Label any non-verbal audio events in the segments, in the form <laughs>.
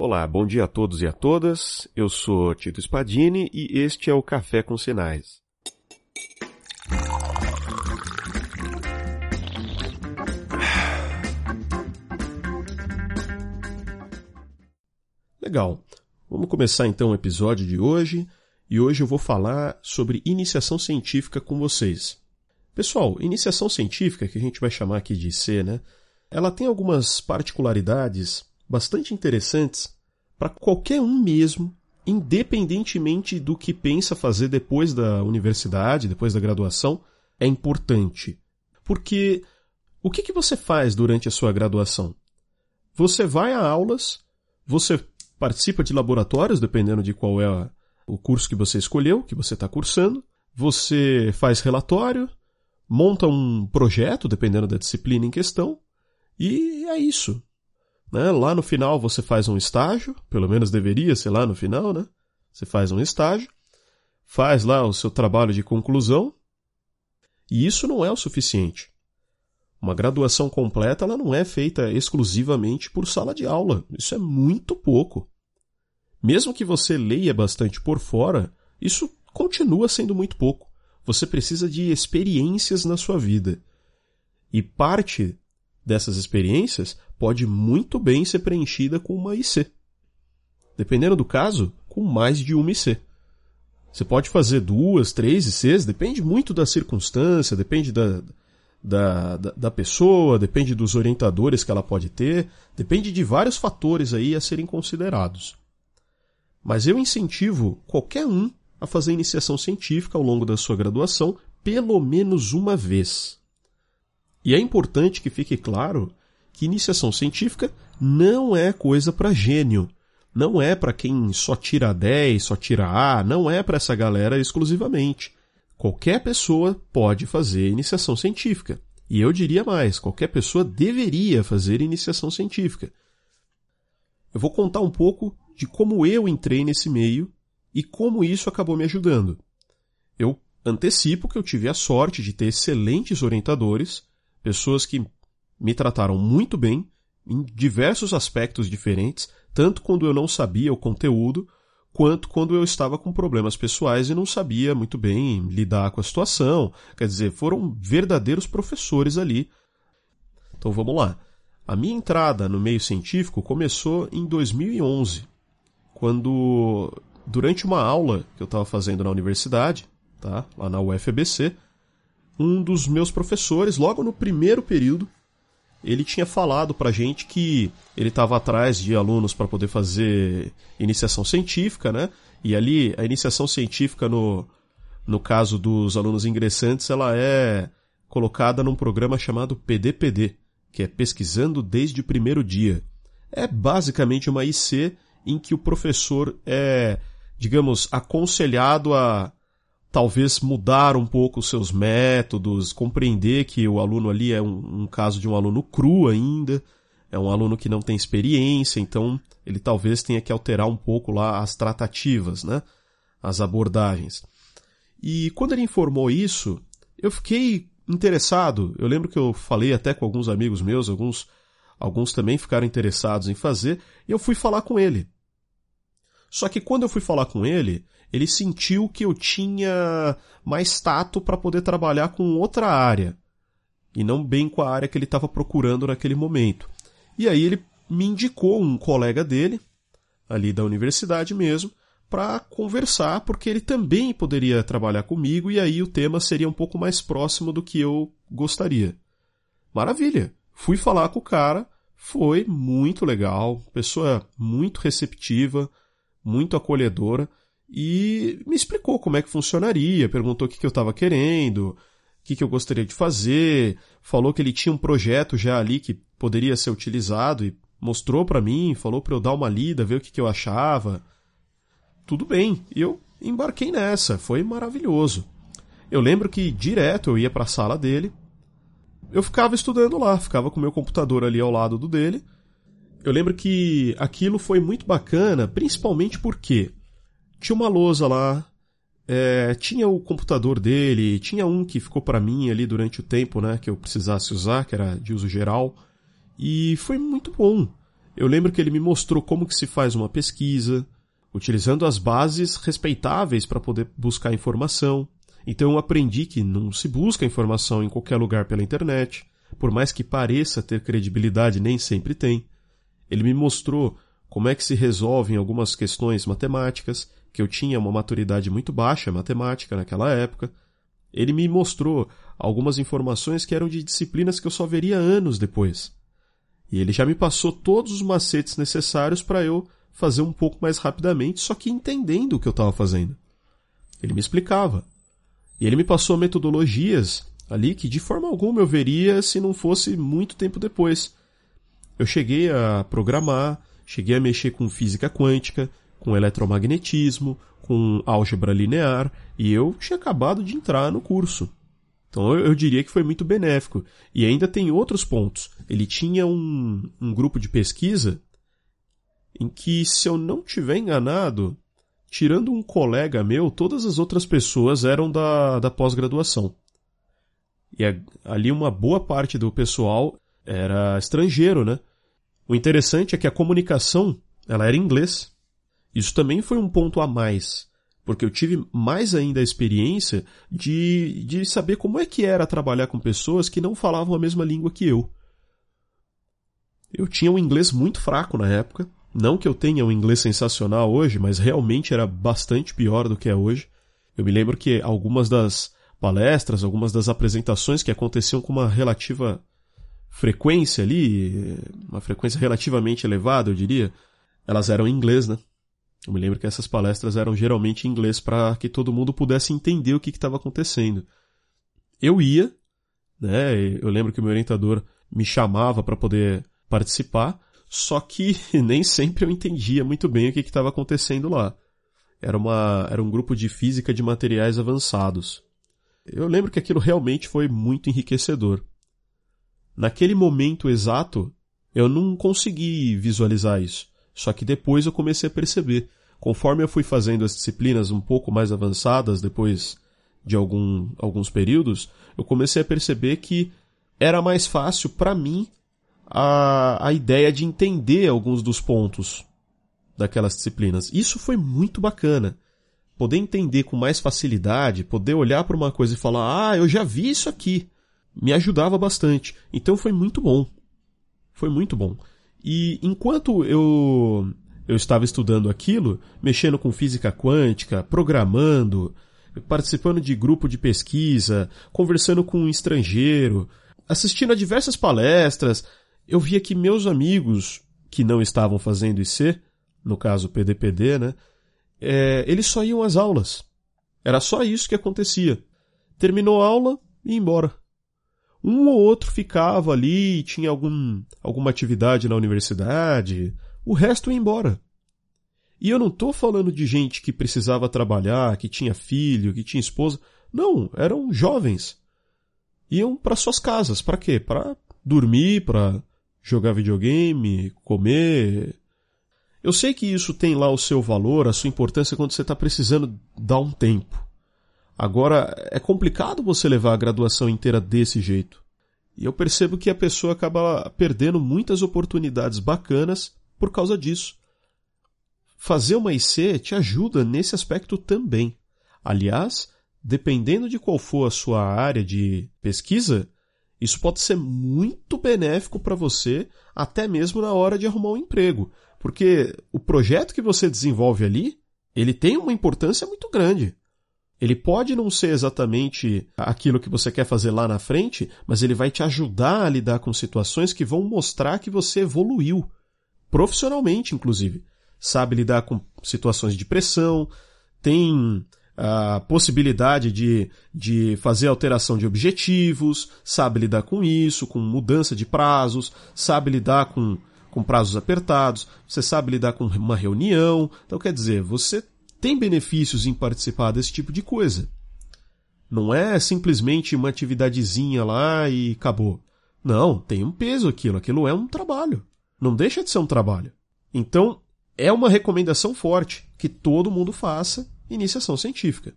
Olá, bom dia a todos e a todas. Eu sou Tito Spadini e este é o Café com Sinais. Legal. Vamos começar então o episódio de hoje e hoje eu vou falar sobre iniciação científica com vocês. Pessoal, iniciação científica, que a gente vai chamar aqui de IC, né? Ela tem algumas particularidades bastante interessantes para qualquer um mesmo, independentemente do que pensa fazer depois da universidade, depois da graduação, é importante. Porque o que, que você faz durante a sua graduação? Você vai a aulas, você participa de laboratórios, dependendo de qual é o curso que você escolheu, que você está cursando, você faz relatório, monta um projeto, dependendo da disciplina em questão, e é isso. Né? Lá no final você faz um estágio, pelo menos deveria ser lá no final, né? Você faz um estágio, faz lá o seu trabalho de conclusão, e isso não é o suficiente. Uma graduação completa ela não é feita exclusivamente por sala de aula. Isso é muito pouco. Mesmo que você leia bastante por fora, isso continua sendo muito pouco. Você precisa de experiências na sua vida. E parte dessas experiências pode muito bem ser preenchida com uma IC. Dependendo do caso, com mais de uma IC. Você pode fazer duas, três ICs, depende muito da circunstância, depende da, da, da, da, pessoa, depende dos orientadores que ela pode ter, depende de vários fatores aí a serem considerados. Mas eu incentivo qualquer um a fazer iniciação científica ao longo da sua graduação pelo menos uma vez. E é importante que fique claro que iniciação científica não é coisa para gênio. Não é para quem só tira 10, só tira A, não é para essa galera exclusivamente. Qualquer pessoa pode fazer iniciação científica. E eu diria mais, qualquer pessoa deveria fazer iniciação científica. Eu vou contar um pouco de como eu entrei nesse meio e como isso acabou me ajudando. Eu antecipo que eu tive a sorte de ter excelentes orientadores, pessoas que me trataram muito bem em diversos aspectos diferentes, tanto quando eu não sabia o conteúdo, quanto quando eu estava com problemas pessoais e não sabia muito bem lidar com a situação. Quer dizer, foram verdadeiros professores ali. Então vamos lá. A minha entrada no meio científico começou em 2011, quando durante uma aula que eu estava fazendo na universidade, tá? lá na UFBC, um dos meus professores, logo no primeiro período, ele tinha falado pra gente que ele estava atrás de alunos para poder fazer iniciação científica, né? E ali a iniciação científica no, no caso dos alunos ingressantes, ela é colocada num programa chamado PDPD, que é Pesquisando desde o primeiro dia. É basicamente uma IC em que o professor é digamos, aconselhado a talvez mudar um pouco os seus métodos, compreender que o aluno ali é um, um, caso de um aluno cru ainda, é um aluno que não tem experiência, então ele talvez tenha que alterar um pouco lá as tratativas, né? As abordagens. E quando ele informou isso, eu fiquei interessado. Eu lembro que eu falei até com alguns amigos meus, alguns, alguns também ficaram interessados em fazer, e eu fui falar com ele. Só que quando eu fui falar com ele, ele sentiu que eu tinha mais tato para poder trabalhar com outra área. E não bem com a área que ele estava procurando naquele momento. E aí ele me indicou um colega dele, ali da universidade mesmo, para conversar, porque ele também poderia trabalhar comigo e aí o tema seria um pouco mais próximo do que eu gostaria. Maravilha! Fui falar com o cara, foi muito legal, pessoa muito receptiva, muito acolhedora e me explicou como é que funcionaria, perguntou o que, que eu estava querendo, o que, que eu gostaria de fazer, falou que ele tinha um projeto já ali que poderia ser utilizado e mostrou para mim, falou para eu dar uma lida, ver o que, que eu achava. Tudo bem, e eu embarquei nessa, foi maravilhoso. Eu lembro que direto eu ia para a sala dele, eu ficava estudando lá, ficava com meu computador ali ao lado do dele, eu lembro que aquilo foi muito bacana, principalmente porque tinha uma lousa lá, é, tinha o computador dele, tinha um que ficou para mim ali durante o tempo, né, que eu precisasse usar, que era de uso geral, e foi muito bom. eu lembro que ele me mostrou como que se faz uma pesquisa, utilizando as bases respeitáveis para poder buscar informação. Então eu aprendi que não se busca informação em qualquer lugar pela internet, por mais que pareça ter credibilidade, nem sempre tem. Ele me mostrou como é que se resolvem algumas questões matemáticas, que eu tinha uma maturidade muito baixa matemática naquela época. Ele me mostrou algumas informações que eram de disciplinas que eu só veria anos depois. E ele já me passou todos os macetes necessários para eu fazer um pouco mais rapidamente, só que entendendo o que eu estava fazendo. Ele me explicava. E ele me passou metodologias ali que de forma alguma eu veria se não fosse muito tempo depois. Eu cheguei a programar, cheguei a mexer com física quântica, com eletromagnetismo, com álgebra linear, e eu tinha acabado de entrar no curso. Então eu, eu, diria que foi muito benéfico. E ainda tem outros pontos. Ele tinha um, um grupo de pesquisa em que, se eu não tiver enganado, tirando um colega meu, todas as outras pessoas eram da, da pós-graduação. E ali uma boa parte do pessoal era estrangeiro, né? O interessante é que a comunicação, ela era em inglês. Isso também foi um ponto a mais, porque eu tive mais ainda a experiência de, de saber como é que era trabalhar com pessoas que não falavam a mesma língua que eu. Eu tinha um inglês muito fraco na época, não que eu tenha um inglês sensacional hoje, mas realmente era bastante pior do que é hoje. Eu me lembro que algumas das palestras, algumas das apresentações que aconteciam com uma relativa frequência ali, uma frequência relativamente elevada, eu diria, elas eram em inglês, né? Eu me lembro que essas palestras eram geralmente em inglês para que todo mundo pudesse entender o que estava acontecendo. Eu ia, né? Eu lembro que o meu orientador me chamava para poder participar, só que <laughs> nem sempre eu entendia muito bem o que estava acontecendo lá. Era, uma, era um grupo de física de materiais avançados. Eu lembro que aquilo realmente foi muito enriquecedor. Naquele momento exato, eu não consegui visualizar isso. Só que depois eu comecei a perceber. Conforme eu fui fazendo as disciplinas um pouco mais avançadas, depois de algum, alguns períodos, eu comecei a perceber que era mais fácil para mim a, a ideia de entender alguns dos pontos daquelas disciplinas. Isso foi muito bacana. Poder entender com mais facilidade, poder olhar para uma coisa e falar, ah, eu já vi isso aqui me ajudava bastante. Então foi muito bom. Foi muito bom. E enquanto eu, eu estava estudando aquilo, mexendo com física quântica, programando, participando de grupo de pesquisa, conversando com um estrangeiro, assistindo a diversas palestras, eu via que meus amigos que não estavam fazendo IC, no caso PDPD, né, é, eles só iam às aulas. Era só isso que acontecia. Terminou a aula e ia embora. Um ou outro ficava ali, tinha algum, alguma atividade na universidade, o resto ia embora. E eu não estou falando de gente que precisava trabalhar, que tinha filho, que tinha esposa. Não, eram jovens. Iam para suas casas. Para quê? Para dormir, para jogar videogame, comer. Eu sei que isso tem lá o seu valor, a sua importância quando você está precisando dar um tempo. Agora, é complicado você levar a graduação inteira desse jeito. E eu percebo que a pessoa acaba perdendo muitas oportunidades bacanas por causa disso. Fazer uma IC te ajuda nesse aspecto também. Aliás, dependendo de qual for a sua área de pesquisa, isso pode ser muito benéfico para você, até mesmo na hora de arrumar um emprego, porque o projeto que você desenvolve ali, ele tem uma importância muito grande. Ele pode não ser exatamente aquilo que você quer fazer lá na frente, mas ele vai te ajudar a lidar com situações que vão mostrar que você evoluiu. Profissionalmente, inclusive. Sabe lidar com situações de pressão, tem a possibilidade de, de fazer alteração de objetivos, sabe lidar com isso, com mudança de prazos, sabe lidar com, com prazos apertados, você sabe lidar com uma reunião. Então, quer dizer, você tem benefícios em participar desse tipo de coisa. Não é simplesmente uma atividadezinha lá e acabou. Não, tem um peso aquilo, aquilo é um trabalho. Não deixa de ser um trabalho. Então, é uma recomendação forte que todo mundo faça iniciação científica.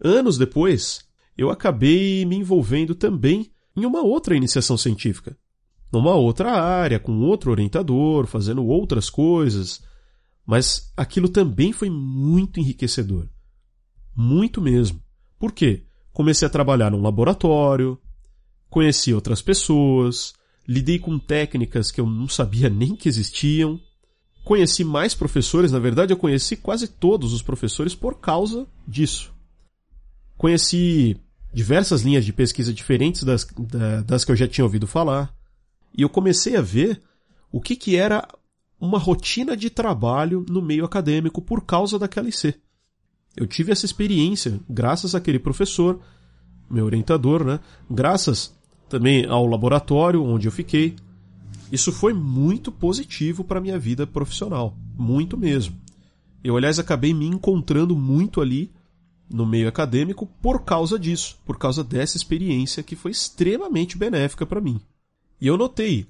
Anos depois, eu acabei me envolvendo também em uma outra iniciação científica, numa outra área, com outro orientador, fazendo outras coisas. Mas aquilo também foi muito enriquecedor. Muito mesmo. Por quê? Comecei a trabalhar num laboratório, conheci outras pessoas, lidei com técnicas que eu não sabia nem que existiam, conheci mais professores, na verdade eu conheci quase todos os professores por causa disso. Conheci diversas linhas de pesquisa diferentes das, das que eu já tinha ouvido falar, e eu comecei a ver o que, que era uma rotina de trabalho no meio acadêmico por causa daquela IC. Eu tive essa experiência graças àquele professor, meu orientador, né? Graças também ao laboratório onde eu fiquei. Isso foi muito positivo para minha vida profissional, muito mesmo. Eu, aliás, acabei me encontrando muito ali no meio acadêmico por causa disso, por causa dessa experiência que foi extremamente benéfica para mim. E eu notei,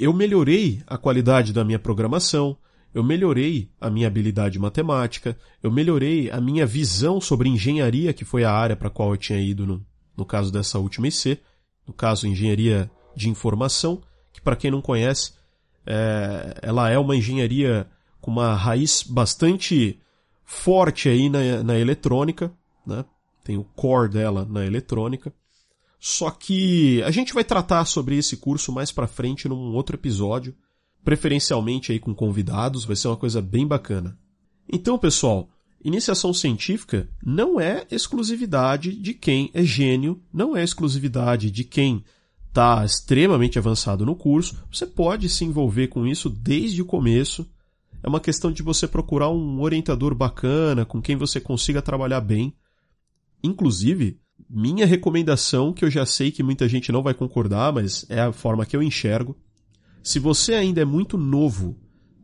eu melhorei a qualidade da minha programação, eu melhorei a minha habilidade matemática, eu melhorei a minha visão sobre engenharia, que foi a área para a qual eu tinha ido no, no caso dessa última IC, no caso engenharia de informação, que para quem não conhece, é, ela é uma engenharia com uma raiz bastante forte aí na, na eletrônica, né? tem o core dela na eletrônica. Só que a gente vai tratar sobre esse curso mais para frente num outro episódio, preferencialmente aí com convidados, vai ser uma coisa bem bacana. Então, pessoal, iniciação científica não é exclusividade de quem é gênio, não é exclusividade de quem está extremamente avançado no curso. Você pode se envolver com isso desde o começo. É uma questão de você procurar um orientador bacana, com quem você consiga trabalhar bem. Inclusive, minha recomendação, que eu já sei que muita gente não vai concordar, mas é a forma que eu enxergo. Se você ainda é muito novo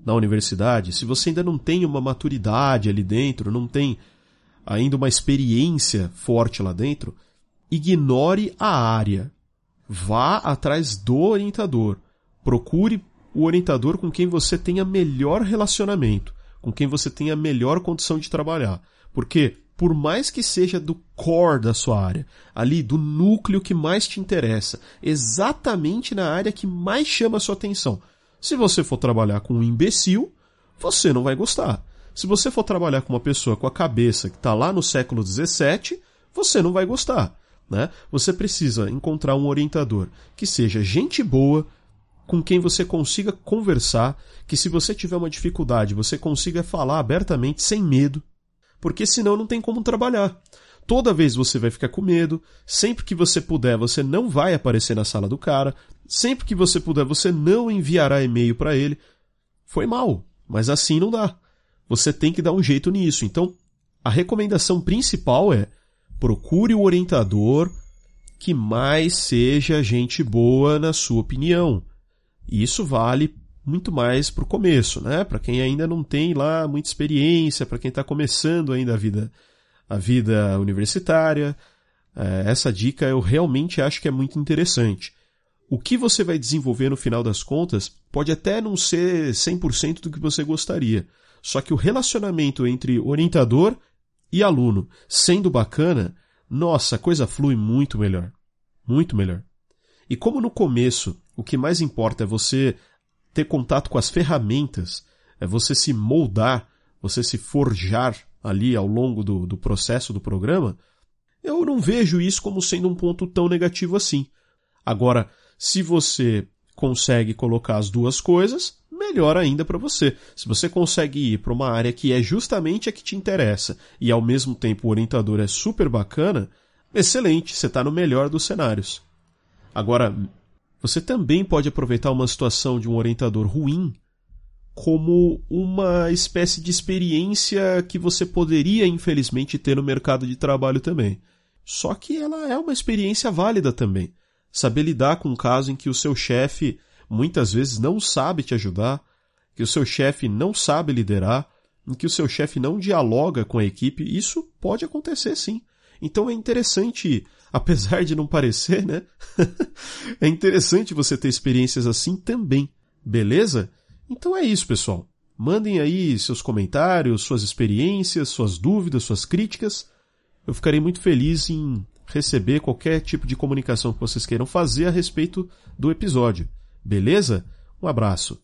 na universidade, se você ainda não tem uma maturidade ali dentro, não tem ainda uma experiência forte lá dentro, ignore a área. Vá atrás do orientador. Procure o orientador com quem você tenha melhor relacionamento, com quem você tenha melhor condição de trabalhar. Porque por mais que seja do core da sua área, ali do núcleo que mais te interessa, exatamente na área que mais chama a sua atenção. Se você for trabalhar com um imbecil, você não vai gostar. Se você for trabalhar com uma pessoa com a cabeça que está lá no século XVII, você não vai gostar. Né? Você precisa encontrar um orientador que seja gente boa, com quem você consiga conversar, que se você tiver uma dificuldade, você consiga falar abertamente, sem medo, porque senão não tem como trabalhar. Toda vez você vai ficar com medo, sempre que você puder, você não vai aparecer na sala do cara, sempre que você puder, você não enviará e-mail para ele. Foi mal, mas assim não dá. Você tem que dar um jeito nisso. Então, a recomendação principal é procure o orientador que mais seja gente boa na sua opinião. Isso vale muito mais para o começo, né? Para quem ainda não tem lá muita experiência, para quem está começando ainda a vida, a vida universitária. É, essa dica eu realmente acho que é muito interessante. O que você vai desenvolver no final das contas pode até não ser 100% do que você gostaria. Só que o relacionamento entre orientador e aluno sendo bacana, nossa, a coisa flui muito melhor. Muito melhor. E como no começo o que mais importa é você ter contato com as ferramentas, é você se moldar, você se forjar ali ao longo do, do processo do programa, eu não vejo isso como sendo um ponto tão negativo assim. Agora, se você consegue colocar as duas coisas, melhor ainda para você. Se você consegue ir para uma área que é justamente a que te interessa e ao mesmo tempo o orientador é super bacana, excelente, você está no melhor dos cenários. Agora, você também pode aproveitar uma situação de um orientador ruim como uma espécie de experiência que você poderia, infelizmente, ter no mercado de trabalho também. Só que ela é uma experiência válida também. Saber lidar com um caso em que o seu chefe muitas vezes não sabe te ajudar, que o seu chefe não sabe liderar, em que o seu chefe não dialoga com a equipe, isso pode acontecer sim. Então é interessante apesar de não parecer, né? <laughs> é interessante você ter experiências assim também, beleza? Então é isso, pessoal. Mandem aí seus comentários, suas experiências, suas dúvidas, suas críticas. Eu ficarei muito feliz em receber qualquer tipo de comunicação que vocês queiram fazer a respeito do episódio. Beleza? Um abraço.